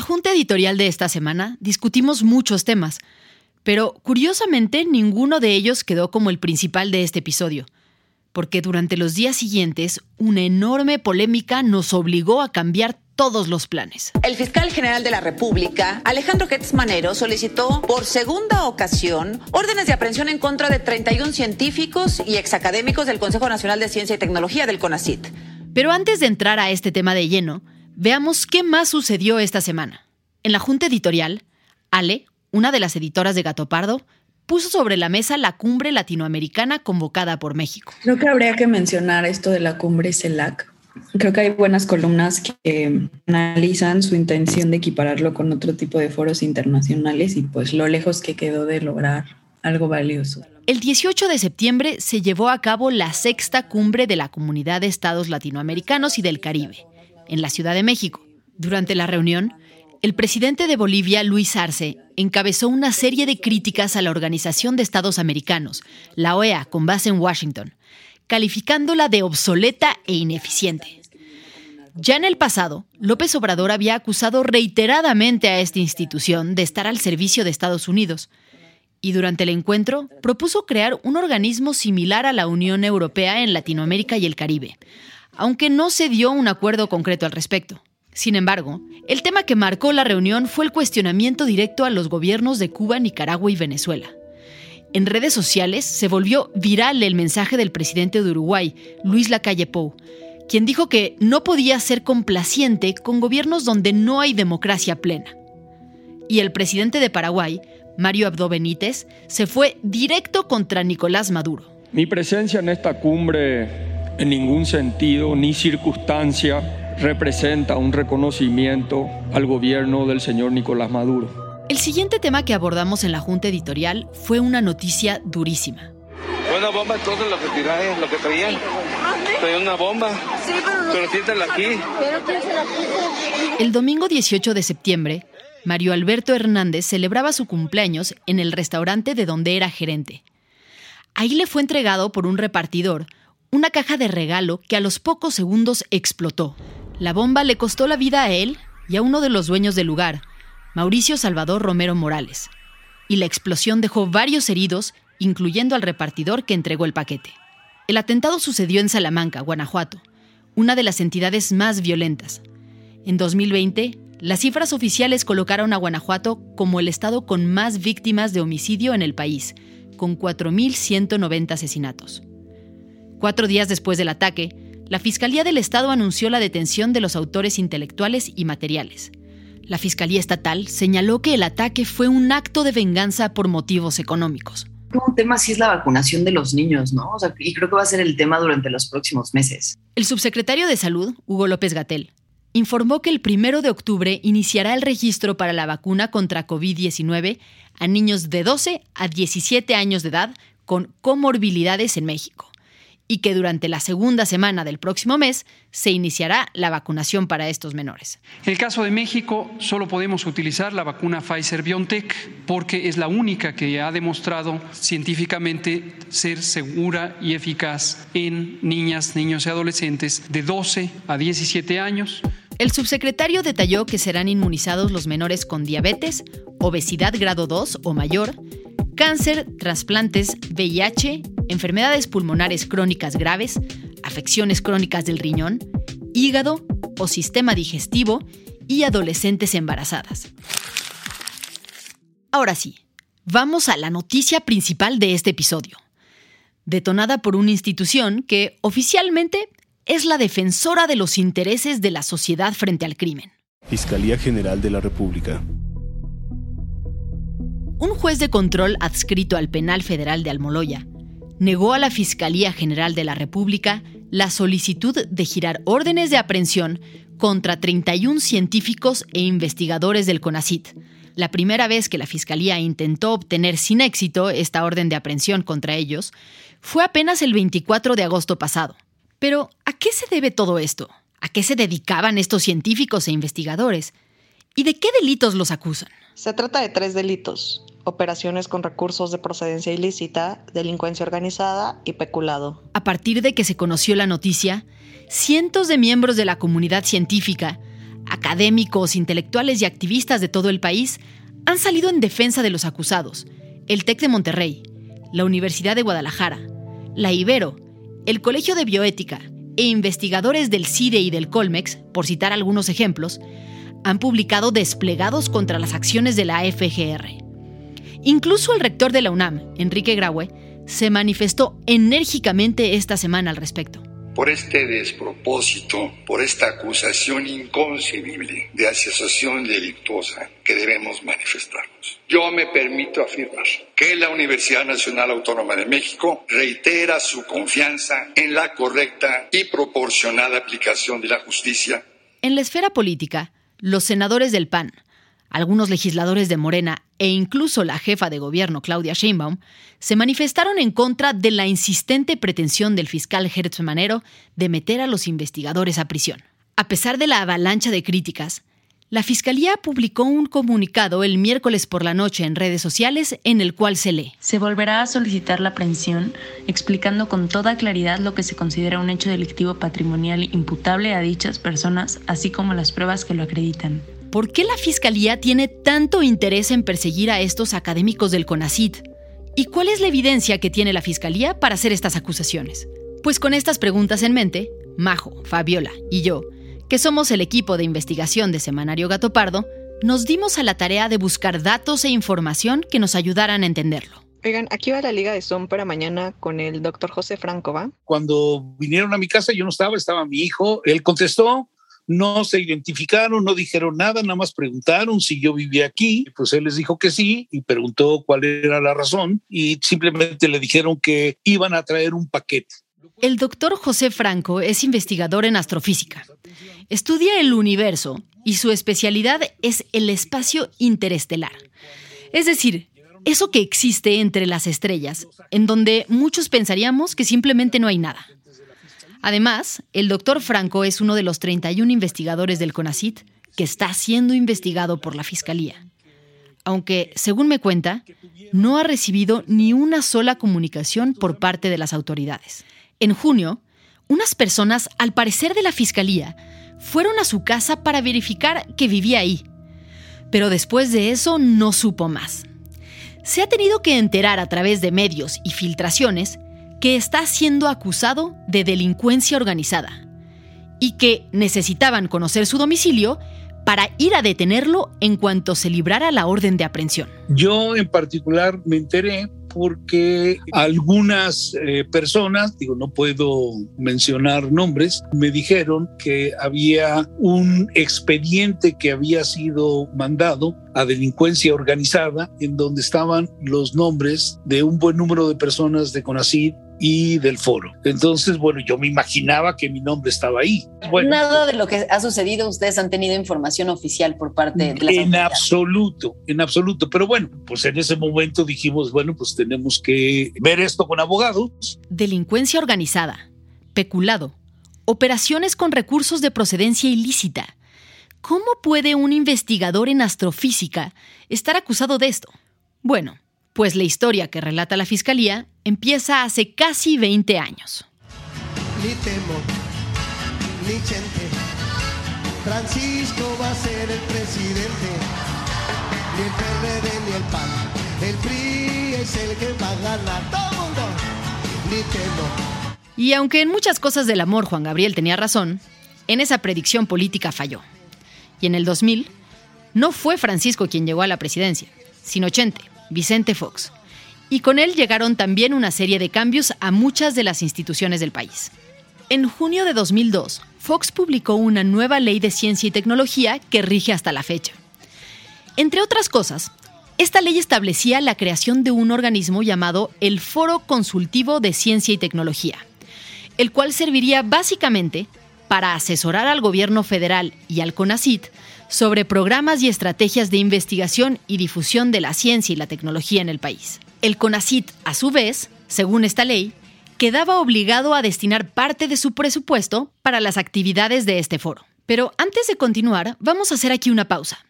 La junta editorial de esta semana discutimos muchos temas, pero curiosamente ninguno de ellos quedó como el principal de este episodio, porque durante los días siguientes una enorme polémica nos obligó a cambiar todos los planes. El fiscal general de la República, Alejandro Gertz Manero, solicitó por segunda ocasión órdenes de aprehensión en contra de 31 científicos y exacadémicos del Consejo Nacional de Ciencia y Tecnología del CONACIT. Pero antes de entrar a este tema de lleno, Veamos qué más sucedió esta semana. En la junta editorial, Ale, una de las editoras de Gato Pardo, puso sobre la mesa la cumbre latinoamericana convocada por México. Creo que habría que mencionar esto de la cumbre CELAC. Creo que hay buenas columnas que analizan su intención de equipararlo con otro tipo de foros internacionales y pues lo lejos que quedó de lograr algo valioso. El 18 de septiembre se llevó a cabo la sexta cumbre de la Comunidad de Estados Latinoamericanos y del Caribe, en la Ciudad de México. Durante la reunión, el presidente de Bolivia, Luis Arce, encabezó una serie de críticas a la Organización de Estados Americanos, la OEA, con base en Washington, calificándola de obsoleta e ineficiente. Ya en el pasado, López Obrador había acusado reiteradamente a esta institución de estar al servicio de Estados Unidos, y durante el encuentro propuso crear un organismo similar a la Unión Europea en Latinoamérica y el Caribe, aunque no se dio un acuerdo concreto al respecto. Sin embargo, el tema que marcó la reunión fue el cuestionamiento directo a los gobiernos de Cuba, Nicaragua y Venezuela. En redes sociales se volvió viral el mensaje del presidente de Uruguay, Luis Lacalle Pou, quien dijo que no podía ser complaciente con gobiernos donde no hay democracia plena. Y el presidente de Paraguay, Mario Abdo Benítez, se fue directo contra Nicolás Maduro. Mi presencia en esta cumbre en ningún sentido ni circunstancia representa un reconocimiento al gobierno del señor Nicolás Maduro. El siguiente tema que abordamos en la junta editorial fue una noticia durísima. Una bomba, entonces lo que tiráis, lo que traían. Traían una bomba. Sí, pero. Pero aquí. El domingo 18 de septiembre, Mario Alberto Hernández celebraba su cumpleaños en el restaurante de donde era gerente. Ahí le fue entregado por un repartidor una caja de regalo que a los pocos segundos explotó. La bomba le costó la vida a él y a uno de los dueños del lugar, Mauricio Salvador Romero Morales. Y la explosión dejó varios heridos, incluyendo al repartidor que entregó el paquete. El atentado sucedió en Salamanca, Guanajuato, una de las entidades más violentas. En 2020, las cifras oficiales colocaron a Guanajuato como el estado con más víctimas de homicidio en el país, con 4.190 asesinatos. Cuatro días después del ataque, la Fiscalía del Estado anunció la detención de los autores intelectuales y materiales. La Fiscalía Estatal señaló que el ataque fue un acto de venganza por motivos económicos. Un tema sí es la vacunación de los niños, ¿no? y creo que va a ser el tema durante los próximos meses. El subsecretario de Salud, Hugo López Gatel, informó que el primero de octubre iniciará el registro para la vacuna contra COVID-19 a niños de 12 a 17 años de edad con comorbilidades en México y que durante la segunda semana del próximo mes se iniciará la vacunación para estos menores. En el caso de México, solo podemos utilizar la vacuna Pfizer BioNTech porque es la única que ha demostrado científicamente ser segura y eficaz en niñas, niños y adolescentes de 12 a 17 años. El subsecretario detalló que serán inmunizados los menores con diabetes, obesidad grado 2 o mayor, cáncer, trasplantes, VIH, enfermedades pulmonares crónicas graves, afecciones crónicas del riñón, hígado o sistema digestivo y adolescentes embarazadas. Ahora sí, vamos a la noticia principal de este episodio. Detonada por una institución que oficialmente es la defensora de los intereses de la sociedad frente al crimen. Fiscalía General de la República un juez de control adscrito al Penal Federal de Almoloya negó a la Fiscalía General de la República la solicitud de girar órdenes de aprehensión contra 31 científicos e investigadores del CONACIT. La primera vez que la Fiscalía intentó obtener sin éxito esta orden de aprehensión contra ellos fue apenas el 24 de agosto pasado. Pero, ¿a qué se debe todo esto? ¿A qué se dedicaban estos científicos e investigadores? ¿Y de qué delitos los acusan? Se trata de tres delitos operaciones con recursos de procedencia ilícita, delincuencia organizada y peculado. A partir de que se conoció la noticia, cientos de miembros de la comunidad científica, académicos, intelectuales y activistas de todo el país han salido en defensa de los acusados, el TEC de Monterrey, la Universidad de Guadalajara, la Ibero, el Colegio de Bioética e investigadores del CIDE y del Colmex, por citar algunos ejemplos, han publicado desplegados contra las acciones de la FGR. Incluso el rector de la UNAM, Enrique Graue, se manifestó enérgicamente esta semana al respecto. Por este despropósito, por esta acusación inconcebible de asociación delictuosa que debemos manifestarnos. Yo me permito afirmar que la Universidad Nacional Autónoma de México reitera su confianza en la correcta y proporcionada aplicación de la justicia. En la esfera política, los senadores del PAN, algunos legisladores de Morena e incluso la jefa de gobierno Claudia Sheinbaum se manifestaron en contra de la insistente pretensión del fiscal Hertz Manero de meter a los investigadores a prisión. A pesar de la avalancha de críticas, la Fiscalía publicó un comunicado el miércoles por la noche en redes sociales en el cual se lee. Se volverá a solicitar la aprehensión explicando con toda claridad lo que se considera un hecho delictivo patrimonial imputable a dichas personas, así como las pruebas que lo acreditan. ¿Por qué la Fiscalía tiene tanto interés en perseguir a estos académicos del CONACID? ¿Y cuál es la evidencia que tiene la Fiscalía para hacer estas acusaciones? Pues con estas preguntas en mente, Majo, Fabiola y yo, que somos el equipo de investigación de Semanario Gato Pardo, nos dimos a la tarea de buscar datos e información que nos ayudaran a entenderlo. Oigan, aquí va la liga de Zoom para mañana con el doctor José Franco, ¿va? Cuando vinieron a mi casa yo no estaba, estaba mi hijo, él contestó, no se identificaron, no dijeron nada, nada más preguntaron si yo vivía aquí, pues él les dijo que sí y preguntó cuál era la razón y simplemente le dijeron que iban a traer un paquete. El doctor José Franco es investigador en astrofísica. Estudia el universo y su especialidad es el espacio interestelar. Es decir, eso que existe entre las estrellas, en donde muchos pensaríamos que simplemente no hay nada. Además, el doctor Franco es uno de los 31 investigadores del CONACIT que está siendo investigado por la Fiscalía. Aunque, según me cuenta, no ha recibido ni una sola comunicación por parte de las autoridades. En junio, unas personas, al parecer de la Fiscalía, fueron a su casa para verificar que vivía ahí. Pero después de eso no supo más. Se ha tenido que enterar a través de medios y filtraciones que está siendo acusado de delincuencia organizada y que necesitaban conocer su domicilio para ir a detenerlo en cuanto se librara la orden de aprehensión. Yo en particular me enteré porque algunas eh, personas, digo, no puedo mencionar nombres, me dijeron que había un expediente que había sido mandado a delincuencia organizada en donde estaban los nombres de un buen número de personas de CONACYT y del foro. Entonces, bueno, yo me imaginaba que mi nombre estaba ahí. Nada de lo que ha sucedido, ustedes han tenido información oficial por parte de las En absoluto, en absoluto. Pero bueno, pues en ese momento dijimos, bueno, pues tenemos que ver esto con abogados. Delincuencia organizada, peculado, operaciones con recursos de procedencia ilícita. ¿Cómo puede un investigador en astrofísica estar acusado de esto? Bueno, pues la historia que relata la Fiscalía empieza hace casi 20 años. Ni temo, ni chente. Francisco va a ser el presidente. Ni el PRD ni el PAN. El PRI es el que va a ganar. Todo mundo. Ni temo. Y aunque en muchas cosas del amor Juan Gabriel tenía razón, en esa predicción política falló. Y en el 2000, no fue Francisco quien llegó a la presidencia, sino Chente, Vicente Fox. Y con él llegaron también una serie de cambios a muchas de las instituciones del país. En junio de 2002, Fox publicó una nueva ley de ciencia y tecnología que rige hasta la fecha. Entre otras cosas, esta ley establecía la creación de un organismo llamado el Foro Consultivo de Ciencia y Tecnología, el cual serviría básicamente para asesorar al gobierno federal y al CONACIT sobre programas y estrategias de investigación y difusión de la ciencia y la tecnología en el país. El CONACIT, a su vez, según esta ley, quedaba obligado a destinar parte de su presupuesto para las actividades de este foro. Pero antes de continuar, vamos a hacer aquí una pausa.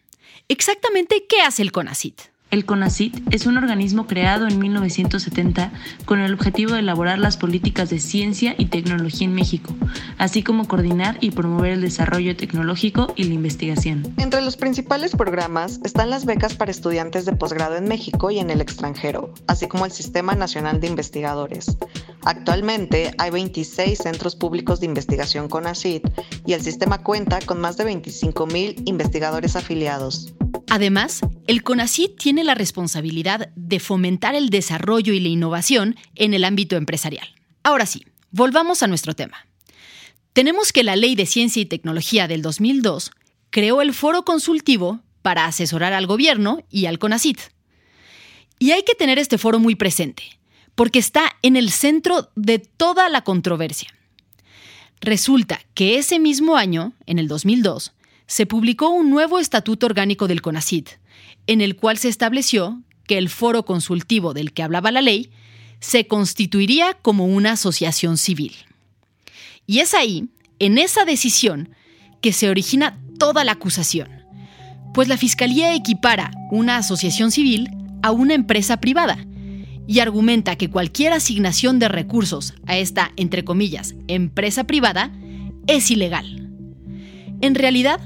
Exactamente, ¿qué hace el CONACIT? El CONACIT es un organismo creado en 1970 con el objetivo de elaborar las políticas de ciencia y tecnología en México, así como coordinar y promover el desarrollo tecnológico y la investigación. Entre los principales programas están las becas para estudiantes de posgrado en México y en el extranjero, así como el Sistema Nacional de Investigadores. Actualmente hay 26 centros públicos de investigación CONACIT y el sistema cuenta con más de 25.000 investigadores afiliados. Además, el CONACYT tiene la responsabilidad de fomentar el desarrollo y la innovación en el ámbito empresarial. Ahora sí, volvamos a nuestro tema. Tenemos que la Ley de Ciencia y Tecnología del 2002 creó el foro consultivo para asesorar al gobierno y al CONACYT. Y hay que tener este foro muy presente, porque está en el centro de toda la controversia. Resulta que ese mismo año, en el 2002, se publicó un nuevo estatuto orgánico del CONACID, en el cual se estableció que el foro consultivo del que hablaba la ley se constituiría como una asociación civil. Y es ahí, en esa decisión, que se origina toda la acusación, pues la Fiscalía equipara una asociación civil a una empresa privada y argumenta que cualquier asignación de recursos a esta, entre comillas, empresa privada es ilegal. En realidad,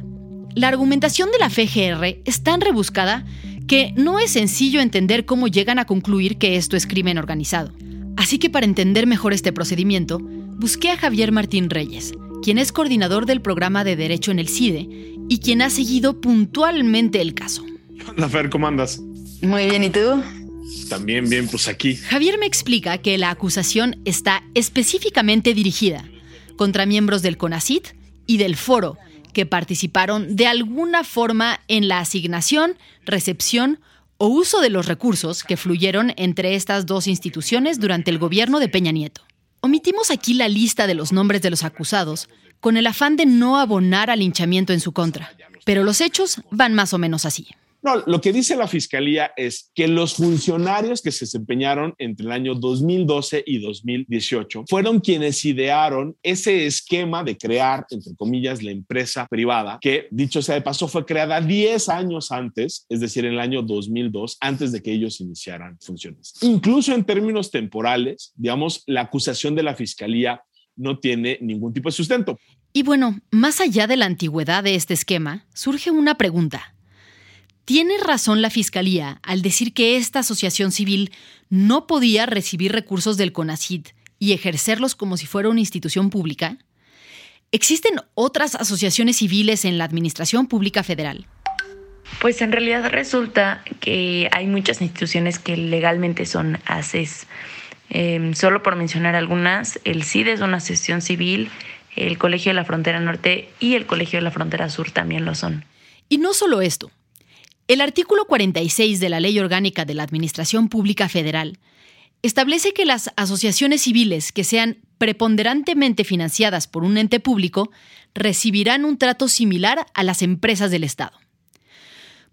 la argumentación de la FGR es tan rebuscada que no es sencillo entender cómo llegan a concluir que esto es crimen organizado. Así que para entender mejor este procedimiento, busqué a Javier Martín Reyes, quien es coordinador del programa de Derecho en el CIDE y quien ha seguido puntualmente el caso. Hola Fer, ¿cómo andas? Muy bien, ¿y tú? También bien, pues aquí. Javier me explica que la acusación está específicamente dirigida contra miembros del CONACIT y del Foro, que participaron de alguna forma en la asignación, recepción o uso de los recursos que fluyeron entre estas dos instituciones durante el gobierno de Peña Nieto. Omitimos aquí la lista de los nombres de los acusados con el afán de no abonar al linchamiento en su contra, pero los hechos van más o menos así. No, lo que dice la fiscalía es que los funcionarios que se desempeñaron entre el año 2012 y 2018 fueron quienes idearon ese esquema de crear, entre comillas, la empresa privada, que dicho sea de paso fue creada 10 años antes, es decir, en el año 2002, antes de que ellos iniciaran funciones. Incluso en términos temporales, digamos, la acusación de la fiscalía no tiene ningún tipo de sustento. Y bueno, más allá de la antigüedad de este esquema, surge una pregunta. ¿Tiene razón la Fiscalía al decir que esta asociación civil no podía recibir recursos del CONACID y ejercerlos como si fuera una institución pública? ¿Existen otras asociaciones civiles en la Administración Pública Federal? Pues en realidad resulta que hay muchas instituciones que legalmente son ACES. Em, solo por mencionar algunas, el CID es una asociación civil, el Colegio de la Frontera Norte y el Colegio de la Frontera Sur también lo son. Y no solo esto. El artículo 46 de la Ley Orgánica de la Administración Pública Federal establece que las asociaciones civiles que sean preponderantemente financiadas por un ente público recibirán un trato similar a las empresas del Estado.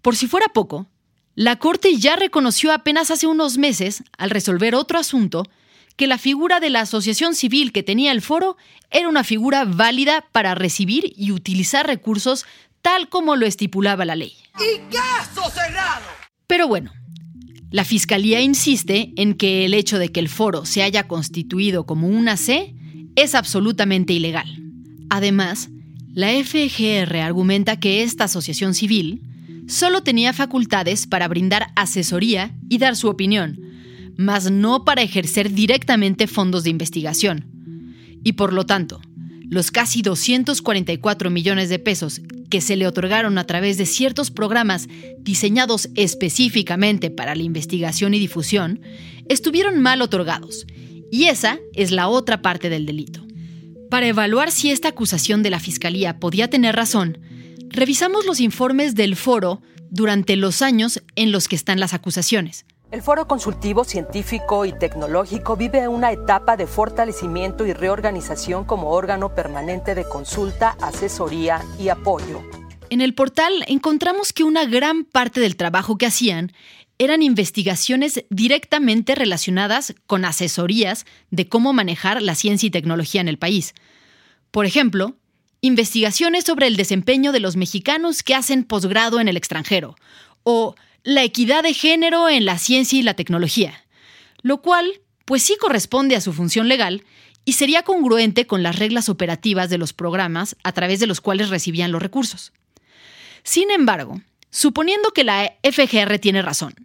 Por si fuera poco, la Corte ya reconoció apenas hace unos meses, al resolver otro asunto, que la figura de la asociación civil que tenía el foro era una figura válida para recibir y utilizar recursos tal como lo estipulaba la ley. ¡Y caso cerrado! Pero bueno, la Fiscalía insiste en que el hecho de que el foro se haya constituido como una C es absolutamente ilegal. Además, la FGR argumenta que esta asociación civil solo tenía facultades para brindar asesoría y dar su opinión, mas no para ejercer directamente fondos de investigación. Y por lo tanto, los casi 244 millones de pesos que se le otorgaron a través de ciertos programas diseñados específicamente para la investigación y difusión, estuvieron mal otorgados. Y esa es la otra parte del delito. Para evaluar si esta acusación de la Fiscalía podía tener razón, revisamos los informes del foro durante los años en los que están las acusaciones. El Foro Consultivo Científico y Tecnológico vive una etapa de fortalecimiento y reorganización como órgano permanente de consulta, asesoría y apoyo. En el portal encontramos que una gran parte del trabajo que hacían eran investigaciones directamente relacionadas con asesorías de cómo manejar la ciencia y tecnología en el país. Por ejemplo, investigaciones sobre el desempeño de los mexicanos que hacen posgrado en el extranjero, o la equidad de género en la ciencia y la tecnología, lo cual, pues sí corresponde a su función legal y sería congruente con las reglas operativas de los programas a través de los cuales recibían los recursos. Sin embargo, suponiendo que la FGR tiene razón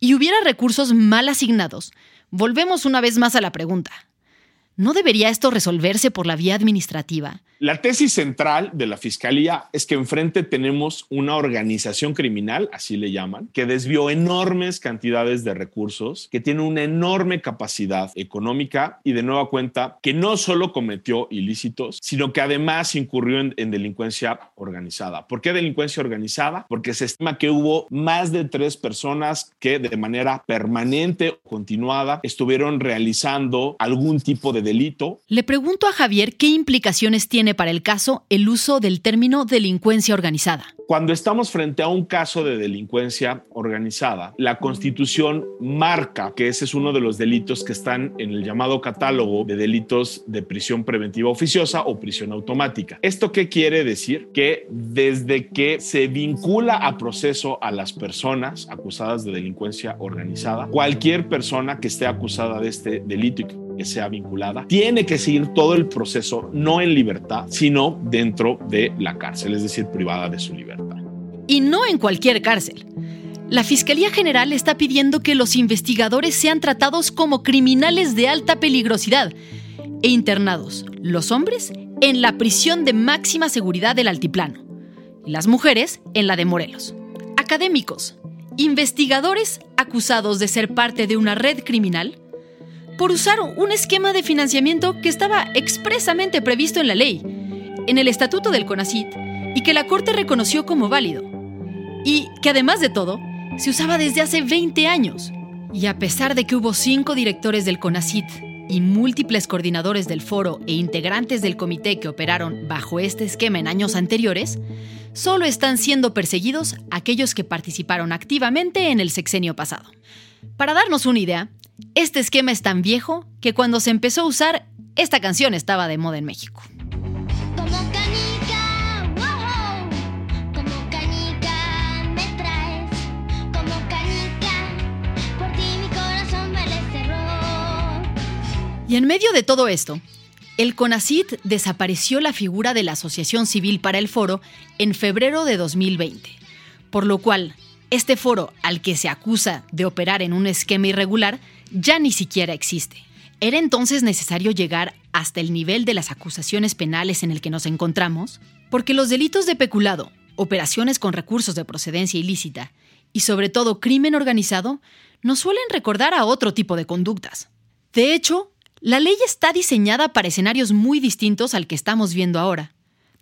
y hubiera recursos mal asignados, volvemos una vez más a la pregunta. ¿No debería esto resolverse por la vía administrativa? La tesis central de la Fiscalía es que enfrente tenemos una organización criminal, así le llaman, que desvió enormes cantidades de recursos, que tiene una enorme capacidad económica y de nueva cuenta que no solo cometió ilícitos, sino que además incurrió en, en delincuencia organizada. ¿Por qué delincuencia organizada? Porque se estima que hubo más de tres personas que de manera permanente o continuada estuvieron realizando algún tipo de delito. Le pregunto a Javier qué implicaciones tiene para el caso el uso del término delincuencia organizada. Cuando estamos frente a un caso de delincuencia organizada, la Constitución marca que ese es uno de los delitos que están en el llamado catálogo de delitos de prisión preventiva oficiosa o prisión automática. ¿Esto qué quiere decir? Que desde que se vincula a proceso a las personas acusadas de delincuencia organizada, cualquier persona que esté acusada de este delito y que sea vinculada, tiene que seguir todo el proceso no en libertad, sino dentro de la cárcel, es decir, privada de su libertad. Y no en cualquier cárcel. La Fiscalía General está pidiendo que los investigadores sean tratados como criminales de alta peligrosidad e internados, los hombres, en la prisión de máxima seguridad del Altiplano y las mujeres en la de Morelos. Académicos, investigadores acusados de ser parte de una red criminal por usar un esquema de financiamiento que estaba expresamente previsto en la ley, en el estatuto del CONACIT, y que la Corte reconoció como válido, y que además de todo, se usaba desde hace 20 años. Y a pesar de que hubo cinco directores del CONACIT y múltiples coordinadores del foro e integrantes del comité que operaron bajo este esquema en años anteriores, solo están siendo perseguidos aquellos que participaron activamente en el sexenio pasado. Para darnos una idea, este esquema es tan viejo que cuando se empezó a usar, esta canción estaba de moda en México. Y en medio de todo esto, el CONACIT desapareció la figura de la Asociación Civil para el Foro en febrero de 2020, por lo cual este foro al que se acusa de operar en un esquema irregular ya ni siquiera existe. ¿Era entonces necesario llegar hasta el nivel de las acusaciones penales en el que nos encontramos? Porque los delitos de peculado, operaciones con recursos de procedencia ilícita y sobre todo crimen organizado nos suelen recordar a otro tipo de conductas. De hecho, la ley está diseñada para escenarios muy distintos al que estamos viendo ahora.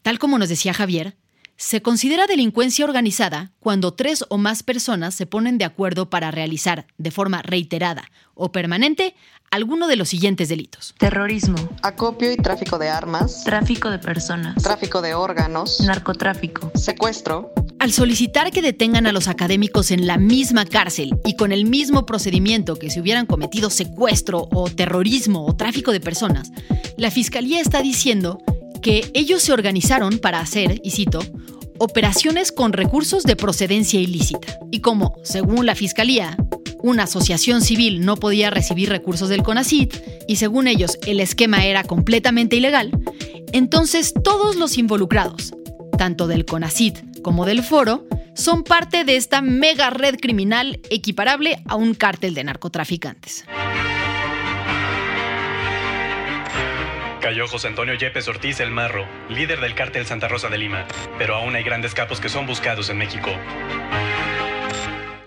Tal como nos decía Javier, Se considera delincuencia organizada cuando tres o más personas se ponen de acuerdo para realizar, de forma reiterada o permanente, alguno de los siguientes delitos. Terrorismo. Acopio y tráfico de armas. Tráfico de personas. Tráfico de órganos. Narcotráfico. Secuestro. Al solicitar que detengan a los académicos en la misma cárcel y con el mismo procedimiento que si hubieran cometido secuestro o terrorismo o tráfico de personas, la Fiscalía está diciendo que ellos se organizaron para hacer, y cito, operaciones con recursos de procedencia ilícita. Y como, según la Fiscalía, una asociación civil no podía recibir recursos del CONACIT y según ellos el esquema era completamente ilegal, entonces todos los involucrados, tanto del CONACIT como del foro, son parte de esta mega red criminal equiparable a un cártel de narcotraficantes. Cayó José Antonio Yepes Ortiz El Marro, líder del cártel Santa Rosa de Lima, pero aún hay grandes capos que son buscados en México.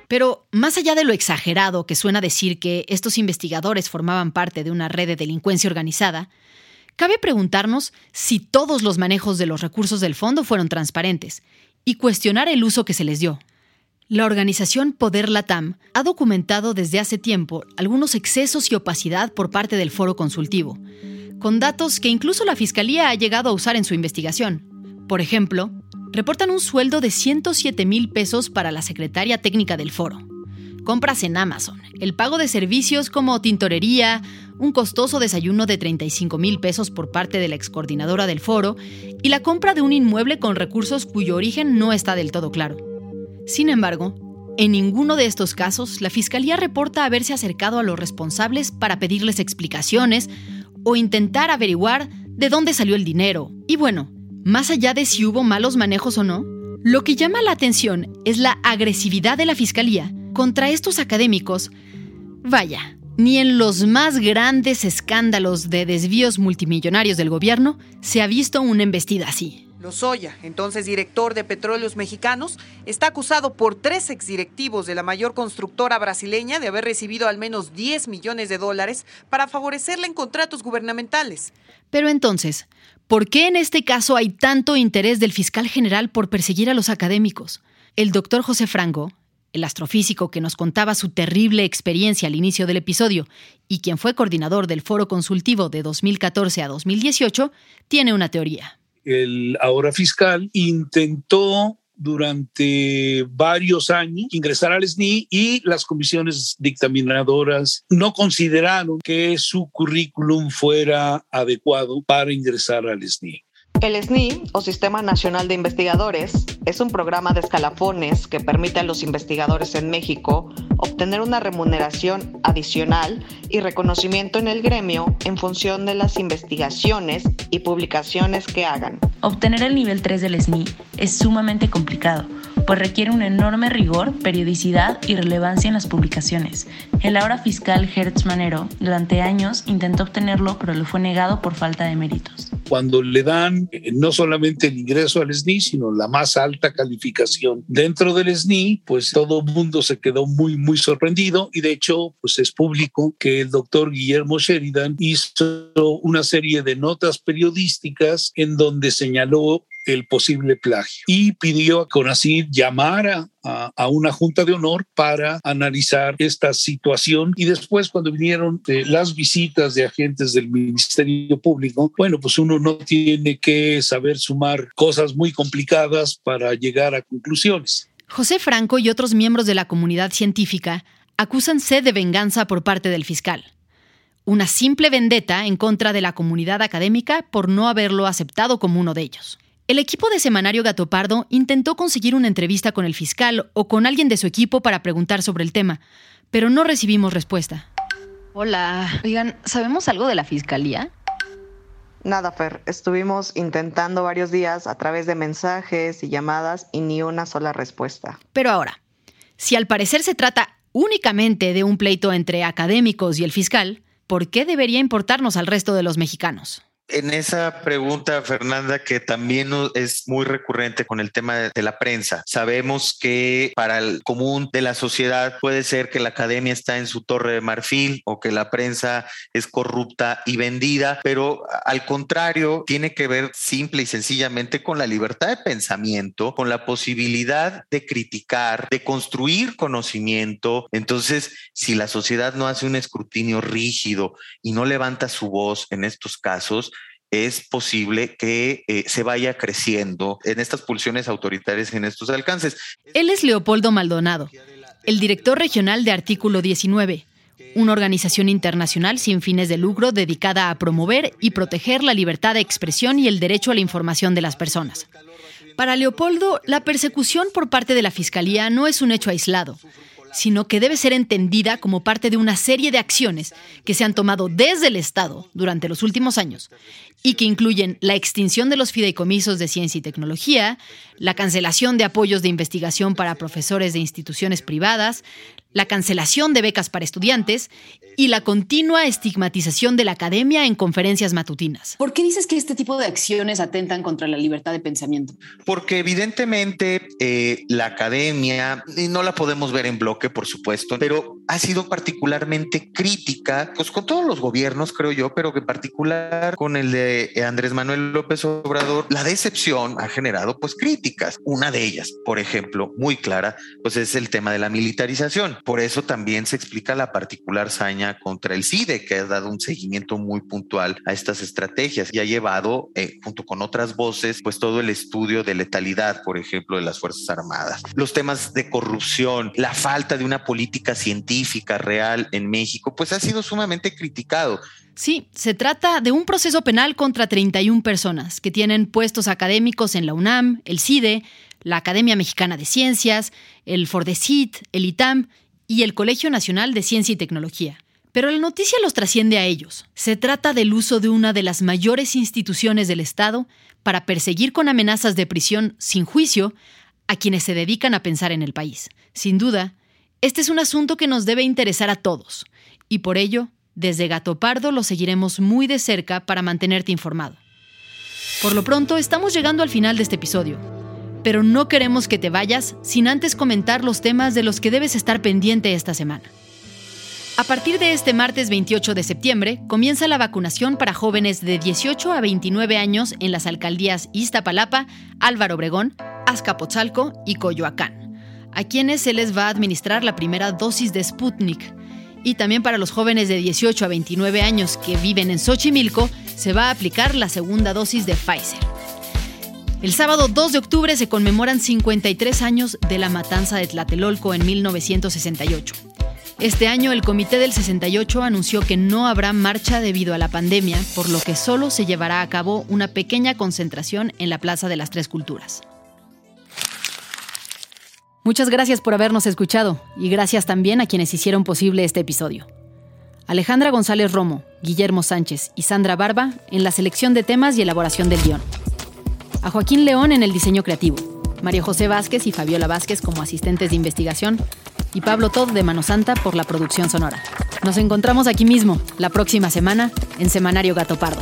Pero más allá de lo exagerado que suena decir que estos investigadores formaban parte de una red de delincuencia organizada, cabe preguntarnos si todos los manejos de los recursos del fondo fueron transparentes y cuestionar el uso que se les dio. La organización Poder Latam ha documentado desde hace tiempo algunos excesos y opacidad por parte del foro consultivo, con datos que incluso la Fiscalía ha llegado a usar en su investigación. Por ejemplo, reportan un sueldo de 107 mil pesos para la secretaria técnica del foro. Compras en Amazon, el pago de servicios como tintorería, un costoso desayuno de 35 mil pesos por parte de la excoordinadora del foro y la compra de un inmueble con recursos cuyo origen no está del todo claro. Sin embargo, en ninguno de estos casos la Fiscalía reporta haberse acercado a los responsables para pedirles explicaciones o intentar averiguar de dónde salió el dinero. Y bueno, más allá de si hubo malos manejos o no, lo que llama la atención es la agresividad de la Fiscalía contra estos académicos. Vaya, ni en los más grandes escándalos de desvíos multimillonarios del gobierno se ha visto una embestida así. Lozoya, entonces director de Petróleos Mexicanos, está acusado por tres exdirectivos de la mayor constructora brasileña de haber recibido al menos 10 millones de dólares para favorecerle en contratos gubernamentales. Pero entonces, ¿por qué en este caso hay tanto interés del fiscal general por perseguir a los académicos? El doctor José Franco, el astrofísico que nos contaba su terrible experiencia al inicio del episodio y quien fue coordinador del foro consultivo de 2014 a 2018, tiene una teoría el ahora fiscal intentó durante varios años ingresar al SNI y las comisiones dictaminadoras no consideraron que su currículum fuera adecuado para ingresar al SNI. El SNI, o Sistema Nacional de Investigadores, es un programa de escalafones que permite a los investigadores en México obtener una remuneración adicional y reconocimiento en el gremio en función de las investigaciones y publicaciones que hagan. Obtener el nivel 3 del SNI es sumamente complicado pues requiere un enorme rigor, periodicidad y relevancia en las publicaciones. El ahora fiscal Hertz Manero durante años intentó obtenerlo, pero le fue negado por falta de méritos. Cuando le dan eh, no solamente el ingreso al SNI, sino la más alta calificación dentro del SNI, pues todo el mundo se quedó muy, muy sorprendido y de hecho, pues es público que el doctor Guillermo Sheridan hizo una serie de notas periodísticas en donde señaló el posible plagio y pidió a CONACYT llamara a, una junta de honor para analizar esta situación y después cuando vinieron eh, las visitas de agentes del Ministerio Público, bueno, pues uno no tiene que saber sumar cosas muy complicadas para llegar a conclusiones. José Franco y otros miembros de la comunidad científica acusan sed de venganza por parte del fiscal. Una simple vendetta en contra de la comunidad académica por no haberlo aceptado como uno de ellos. El equipo de Semanario Gato Pardo intentó conseguir una entrevista con el fiscal o con alguien de su equipo para preguntar sobre el tema, pero no recibimos respuesta. Hola, oigan, ¿sabemos algo de la fiscalía? Nada, Fer. Estuvimos intentando varios días a través de mensajes y llamadas y ni una sola respuesta. Pero ahora, si al parecer se trata únicamente de un pleito entre académicos y el fiscal, ¿por qué debería importarnos al resto de los mexicanos? En esa pregunta, Fernanda, que también es muy recurrente con el tema de la prensa, sabemos que para el común de la sociedad puede ser que la academia está en su torre de marfil o que la prensa es corrupta y vendida, pero al contrario, tiene que ver simple y sencillamente con la libertad de pensamiento, con la posibilidad de criticar, de construir conocimiento. Entonces, si la sociedad no hace un escrutinio rígido y no levanta su voz en estos casos, es posible que eh, se vaya creciendo en estas pulsiones autoritarias, en estos alcances. Él es Leopoldo Maldonado, el director regional de Artículo 19, una organización internacional sin fines de lucro dedicada a promover y proteger la libertad de expresión y el derecho a la información de las personas. Para Leopoldo, la persecución por parte de la Fiscalía no es un hecho aislado, sino que debe ser entendida como parte de una serie de acciones que se han tomado desde el Estado durante los últimos años y que incluyen la extinción de los fideicomisos de ciencia y tecnología, la cancelación de apoyos de investigación para profesores de instituciones privadas, la cancelación de becas para estudiantes y la continua estigmatización de la academia en conferencias matutinas. ¿Por qué dices que este tipo de acciones atentan contra la libertad de pensamiento? Porque evidentemente eh, la academia, y no la podemos ver en bloque, por supuesto, pero ha sido particularmente crítica, pues con todos los gobiernos, creo yo, pero que en particular con el de Andrés Manuel López Obrador, la decepción ha generado pues críticas. Una de ellas, por ejemplo, muy clara, pues es el tema de la militarización. Por eso también se explica la particular saña contra el CIDE, que ha dado un seguimiento muy puntual a estas estrategias y ha llevado, eh, junto con otras voces, pues todo el estudio de letalidad, por ejemplo, de las Fuerzas Armadas. Los temas de corrupción, la falta de una política científica real en México, pues ha sido sumamente criticado. Sí, se trata de un proceso penal contra 31 personas que tienen puestos académicos en la UNAM, el CIDE, la Academia Mexicana de Ciencias, el FORDECIT, el ITAM y el Colegio Nacional de Ciencia y Tecnología. Pero la noticia los trasciende a ellos. Se trata del uso de una de las mayores instituciones del Estado para perseguir con amenazas de prisión sin juicio a quienes se dedican a pensar en el país. Sin duda, este es un asunto que nos debe interesar a todos, y por ello, desde Gato Pardo lo seguiremos muy de cerca para mantenerte informado. Por lo pronto, estamos llegando al final de este episodio pero no queremos que te vayas sin antes comentar los temas de los que debes estar pendiente esta semana. A partir de este martes 28 de septiembre comienza la vacunación para jóvenes de 18 a 29 años en las alcaldías Iztapalapa, Álvaro Obregón, Azcapotzalco y Coyoacán, a quienes se les va a administrar la primera dosis de Sputnik. Y también para los jóvenes de 18 a 29 años que viven en Xochimilco se va a aplicar la segunda dosis de Pfizer. El sábado 2 de octubre se conmemoran 53 años de la matanza de Tlatelolco en 1968. Este año el Comité del 68 anunció que no habrá marcha debido a la pandemia, por lo que solo se llevará a cabo una pequeña concentración en la Plaza de las Tres Culturas. Muchas gracias por habernos escuchado y gracias también a quienes hicieron posible este episodio. Alejandra González Romo, Guillermo Sánchez y Sandra Barba en la selección de temas y elaboración del guion a Joaquín León en el diseño creativo, María José Vázquez y Fabiola Vázquez como asistentes de investigación y Pablo Todd de Mano Santa por la producción sonora. Nos encontramos aquí mismo, la próxima semana, en Semanario Gato Pardo.